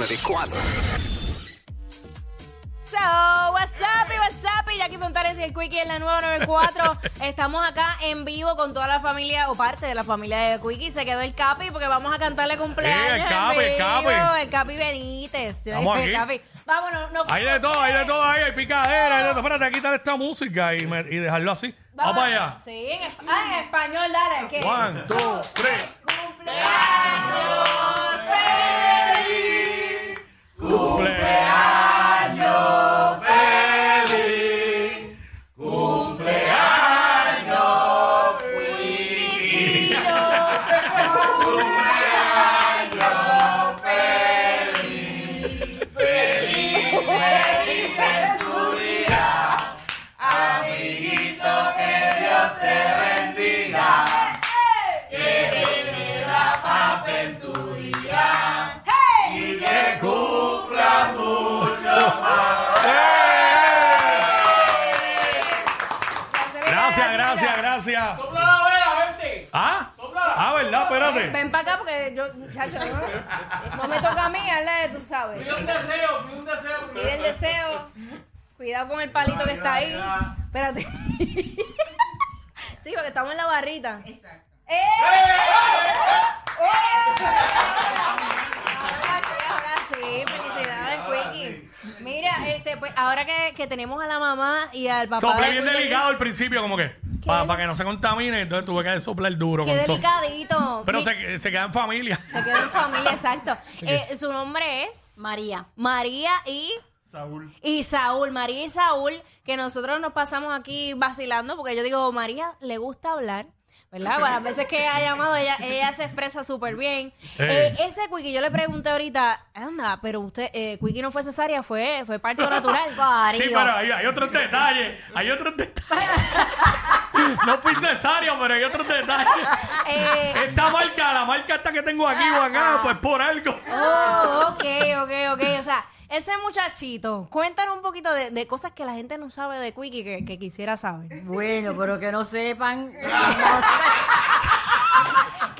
94. So, what's up, y what's up, y Jackie Fontanes y el Quickie en la nueva 94. Estamos acá en vivo con toda la familia, o parte de la familia de Quickie. Se quedó el Capi porque vamos a cantarle cumpleaños. Sí, el en Capi, el Capi. El Capi Benítez. Estamos aquí. Capi. Vámonos, no. Hay de todo, hay de todo ahí, hay picadera, hay de todo. Espérate, quitar esta música y, me- y dejarlo así. Vamos para allá. Sí, en, esp- ah, en español, dale. ¿qué? One, two, three. Cumpleaños ¿Ah? ¿verdad? Espérate. Ven para acá porque yo, chacho, no, no me toca a mí, hazle, tú sabes. Pide un deseo, pide un deseo. Pide el deseo. Cuidado con el palito que está ahí. Espérate. sí, porque estamos en la barrita. Exacto. ¡Eh! Ahora sí, ahora sí. Felicidades, Quickie. Mira, este, pues ahora que, que tenemos a la mamá y al papá. Soplé de bien delicado al principio, como que. Para que no se contamine, entonces tuve que soplar duro. Qué con todo. delicadito. Pero Mi- se, se queda en familia. se quedó en familia, exacto. Eh, su nombre es María. María y Saúl. Y Saúl, María y Saúl, que nosotros nos pasamos aquí vacilando, porque yo digo, María le gusta hablar. ¿Verdad? Bueno, las veces que ha llamado, ella, ella se expresa súper bien. Eh. Eh, ese Quickie, yo le pregunté ahorita, anda, pero usted, eh, Quickie no fue cesárea, fue, fue parto natural. Sí, pero hay, hay otros detalles. Hay otros detalles. no fui cesárea, pero hay otros detalles. Eh, Esta marca, la marca esta que tengo aquí, Juan pues por algo. oh, ok, ok, ok. O sea, ese muchachito, cuéntanos un poquito de, de cosas que la gente no sabe de Quickie que, que quisiera saber. Bueno, pero que no sepan. no sé.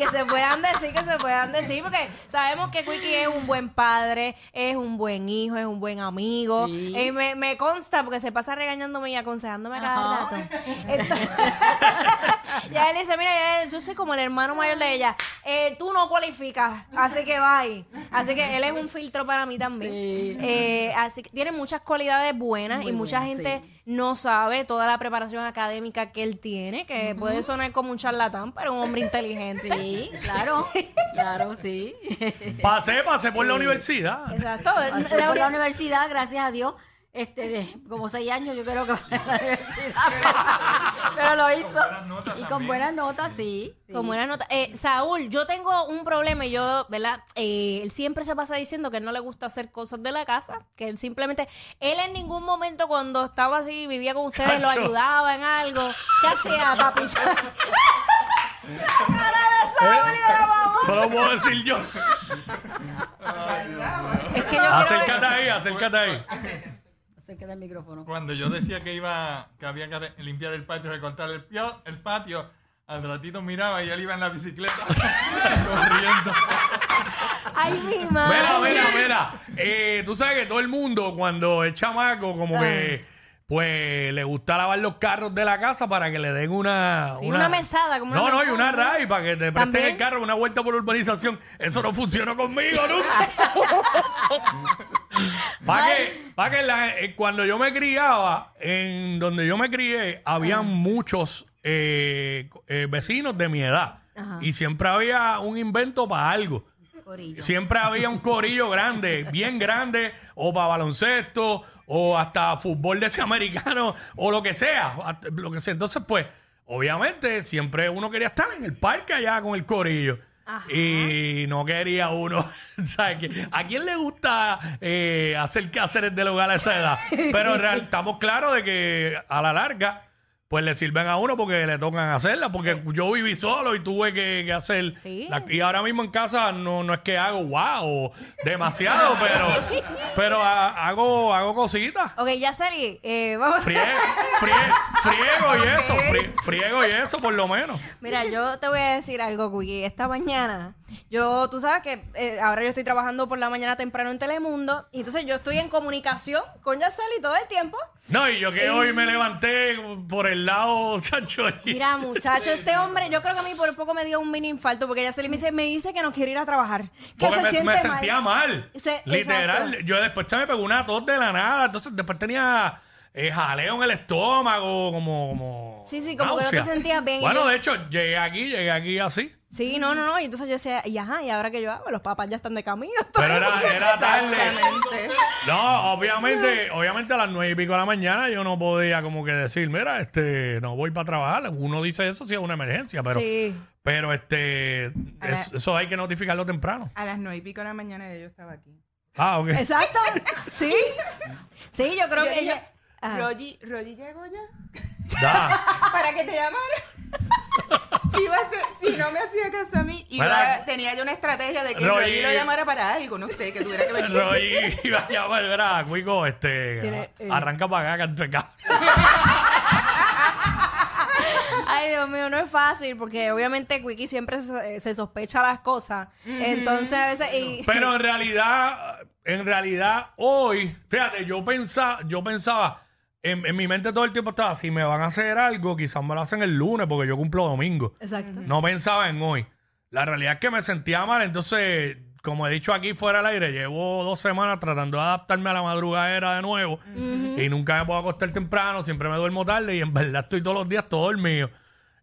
Que se puedan decir, que se puedan decir, porque sabemos que Quickie es un buen padre, es un buen hijo, es un buen amigo. Sí. Eh, me, me consta porque se pasa regañándome y aconsejándome a cada Ajá. rato. Entonces, ya él dice, mira, yo soy como el hermano mayor de ella. Eh, tú no cualificas, así que bye. Así que él es un filtro para mí también. Sí. Eh, así que tiene muchas cualidades buenas Muy y mucha gente sí. No sabe toda la preparación académica que él tiene, que puede sonar como un charlatán, pero un hombre inteligente. Sí, claro. Claro, sí. Pasé, pasé por la universidad. Exacto. Pasé La por la uni- universidad, gracias a Dios. Este, de como seis años, yo creo que fue en la universidad. Pero lo hizo. Y con buenas notas, sí. sí. Con buena nota. Eh, Saúl, yo tengo un problema y yo, ¿verdad? Eh, él siempre se pasa diciendo que él no le gusta hacer cosas de la casa, que él simplemente, él en ningún momento cuando estaba así, vivía con ustedes, lo ayudaba en algo. ¿Qué hacía, papi? La cara de Saúl y de la mamá. Solo puedo decir yo. Es que yo Acércate ahí, acércate ahí. Acércate al micrófono. Cuando yo decía que iba, que había que limpiar el patio, recortar el, pio- el patio, al ratito miraba y él iba en la bicicleta corriendo. Ay, mi madre. Mira, mira, mira. Eh, tú sabes que todo el mundo, cuando es chamaco, como que, pues, le gusta lavar los carros de la casa para que le den una... Sí, una mesada, como una No, no, y mesada. una RAI para que te presten ¿También? el carro una vuelta por urbanización. Eso no funcionó conmigo, nunca. para que, pa' que la- eh, cuando yo me criaba, en donde yo me crié, habían muchos eh, eh, vecinos de mi edad. Y siempre había un invento para algo. Corillo. Siempre había un corillo grande, bien grande, o para baloncesto, o hasta fútbol de ese americano, o lo que sea. hasta- Lo que sea. Entonces, pues, obviamente, siempre uno quería estar en el parque allá con el corillo. Y no quería uno, ¿sabes? ¿A quién le gusta eh, hacer quehaceres del hogar a esa edad? Pero real- estamos claros de que a la larga, pues le sirven a uno porque le tocan hacerla. Porque yo viví solo y tuve que, que hacer. Sí. la- y ahora mismo en casa no, no es que hago wow, demasiado, pero, pero ha- hago, hago cositas. Ok, ya. Eh, vamos. Frié, frié, friego y eso, fri- friego y eso por lo menos. Mira, yo te voy a decir algo, Quickie. Esta mañana, yo, tú sabes que eh, ahora yo estoy trabajando por la mañana temprano en Telemundo, y entonces yo estoy en comunicación con Yaceli todo el tiempo. No, y yo que hoy me levanté por el lado, chacho. Mira, muchacho, este hombre, yo creo que a mí por poco me dio un mini infarto, porque Yaceli me dice, me dice que no quiere ir a trabajar. Que Porque se me, siente me mal. sentía mal. Se- Literal. exacto. Yo después se me pegó una tos de la nada. Entonces después tenía eh, jaleo en el estómago, como. como Sí, sí, como que no te náusea. sentías bien. Y Bueno, yo- de hecho, llegué aquí, llegué aquí así. Sí, no, no, no. Y entonces yo decía, y ajá, ¿y ahora qué yo hago? Los papás ya están de camino. Pero era, era tarde. Exactamente. No, obviamente, obviamente a las nueve y pico de la mañana yo no podía como que decir, mira, este, no voy para trabajar. Uno dice eso si es una emergencia, pero, Sí. pero este, la- es- eso hay que notificarlo temprano. A las nueve y pico de la mañana yo estaba aquí. Ah, ok. Exacto. Sí. Sí, yo creo Yo que dije, yo... Ah. Rogi, Rogi llegó ya Ya. para que te llamara. Iba a ser, si no me hacía caso a mí, iba, tenía yo una estrategia de que Rogi lo llamara para algo, no sé, que tuviera que venir. Roy iba a llamar, verá, Cuico, este, Tiene, eh. arranca para acá, canto acá. Ay, Dios mío, no es fácil porque obviamente Quickie siempre se, se sospecha las cosas. Entonces a veces... y- Pero en realidad, en realidad, hoy, fíjate, yo pensaba, yo pensaba, en, en mi mente todo el tiempo estaba, si me van a hacer algo, quizás me lo hacen el lunes porque yo cumplo domingo. Exacto. No pensaba en hoy. La realidad es que me sentía mal, entonces, como he dicho aquí fuera del aire, llevo dos semanas tratando de adaptarme a la madrugadera de nuevo y nunca me puedo acostar temprano, siempre me duermo tarde y en verdad estoy todos los días todo dormido.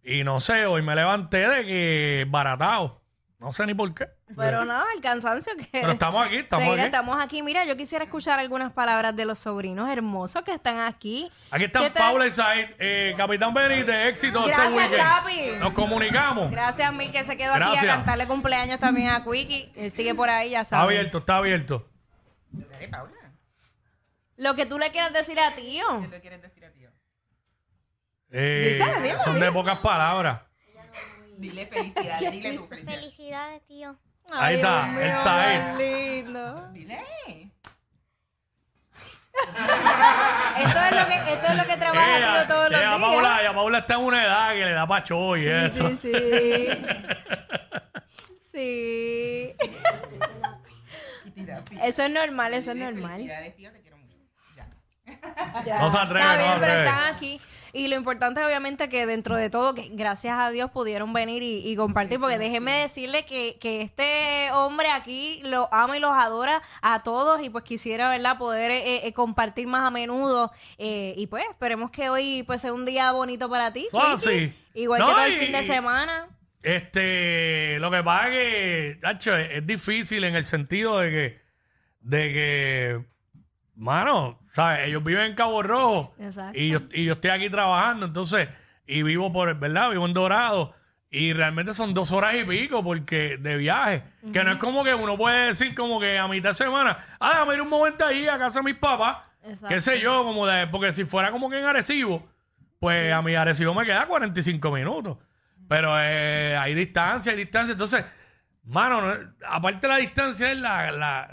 Y no sé, hoy me levanté de que baratado. No sé ni por qué. Pero no, el cansancio que... Pero estamos aquí, estamos Seguir, aquí. estamos aquí. Mira, yo quisiera escuchar algunas palabras de los sobrinos hermosos que están aquí. Aquí están. Paula y Said. Eh, Capitán Benítez, éxito este Gracias, weekend. Capi. Nos comunicamos. Gracias, Mil, que se quedó aquí Gracias. a cantarle cumpleaños también a Quickie. Él sigue por ahí, ya Está sabes. abierto, está abierto. Dale, Paula, Lo que tú le quieras decir a tío. ¿qué le quieres decir a tío? Eh, Díselo, díselo, son de pocas palabras. Dile felicidades, dile tu felicidad. Felicidades, tío. Ahí está, el qué lindo. Dile. Esto es lo que, esto es lo que trabaja Ella, tío todos los ella, días. Paula, ella, Paula está en una edad que le da pacho y eso. Sí, sí. sí. Eso es normal, eso es normal. Felicidades, tío. Ya. No se atreve, Está no bien, se pero atreve. están aquí. Y lo importante, obviamente, que dentro de todo, que gracias a Dios pudieron venir y, y compartir. Porque déjenme decirle que, que este hombre aquí lo ama y los adora a todos. Y pues quisiera, ¿verdad?, poder eh, eh, compartir más a menudo. Eh, y pues esperemos que hoy pues sea un día bonito para ti. Ah, sí. Igual No, que todo el y- fin de semana. Este, lo que pasa es que, tacho, es, es difícil en el sentido de que, de que, mano, ¿sabes? Ellos viven en Cabo Rojo Exacto. y yo, y yo estoy aquí trabajando, entonces, y vivo por, ¿verdad? Vivo en Dorado y realmente son dos horas y pico porque de viaje, que no es como que uno puede decir como que a mitad de semana, ah, déjame ir un momento ahí a casa de mis papás, Exacto. qué sé yo, como de, porque si fuera como que en Arecibo, pues a mi Arecibo me queda 45 minutos. Pero eh, hay distancia, hay distancia. Entonces, mano, no- aparte de la distancia es la, la,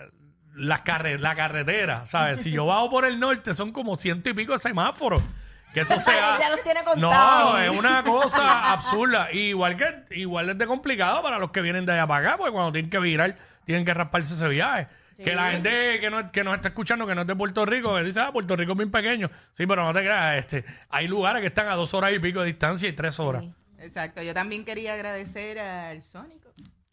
la, carre- la carretera, ¿sabes? Si yo bajo por el norte son como ciento y pico de semáforos. Que eso se ha- Ya los tiene No, contados. es una cosa absurda. Y igual que igual es de complicado para los que vienen de allá para acá, porque cuando tienen que virar, tienen que rasparse ese viaje. Que la gente que, no, que nos está escuchando, que no es de Puerto Rico, que dice, ah, Puerto Rico es bien pequeño. Sí, pero no te creas, este, hay lugares que están a dos horas y pico de distancia y tres horas. Exacto, yo también quería agradecer al Sónico.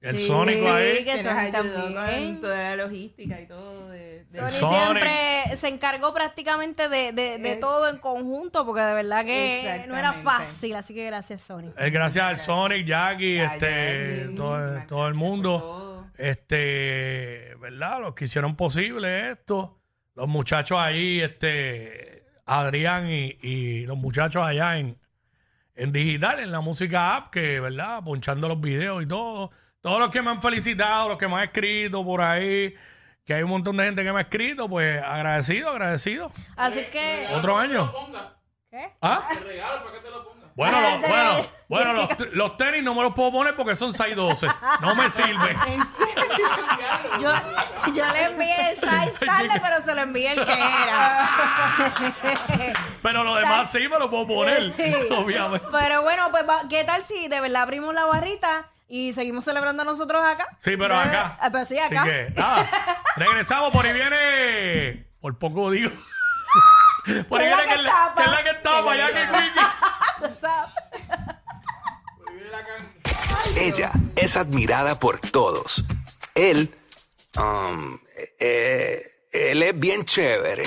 El Sí, Sónico ahí. que Que nos Sony ayudó también. con toda la logística y todo. De, de- Sony Sony. siempre se encargó prácticamente de, de, de Es- todo en conjunto, porque de verdad que no era fácil, así que gracias, Sony. Eh, gracias al Sonic, Jackie, A este, Jackie, todo, todo el mundo. todo. Este, ¿verdad? Los que hicieron posible esto. Los muchachos ahí, este, Adrián y, y los muchachos allá en, en digital, en la música app, que, ¿verdad? Ponchando los videos y todo. Todos los que me han felicitado, los que me han escrito por ahí, que hay un montón de gente que me ha escrito, pues agradecido, agradecido. Así que, Otro año. ¿qué? ¿Ah? Te regalo para que te lo ponga. Bueno, Ah, los, bueno, bueno los, los tenis no me los puedo poner porque son 6'12. No me sirven. Yo, yo le envié el size tarde, pero se lo envié el que era. Pero lo demás sí me lo puedo poner, Sí. obviamente. Pero bueno, pues va- ¿qué tal si de verdad abrimos la barrita y seguimos celebrando nosotros acá? Sí, pero De- acá. Ah, pues sí, Así acá. que, nada, regresamos, por ahí viene. Por poco digo. Por ahí ¿Quién es la viene que que, la- tapa? que es la que tapa, ya que Quickie. Tú sabes. Ella es admirada por todos. Él, um, eh, él es bien chévere.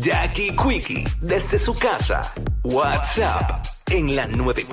Jackie Quickie, desde su casa. WhatsApp en la 9.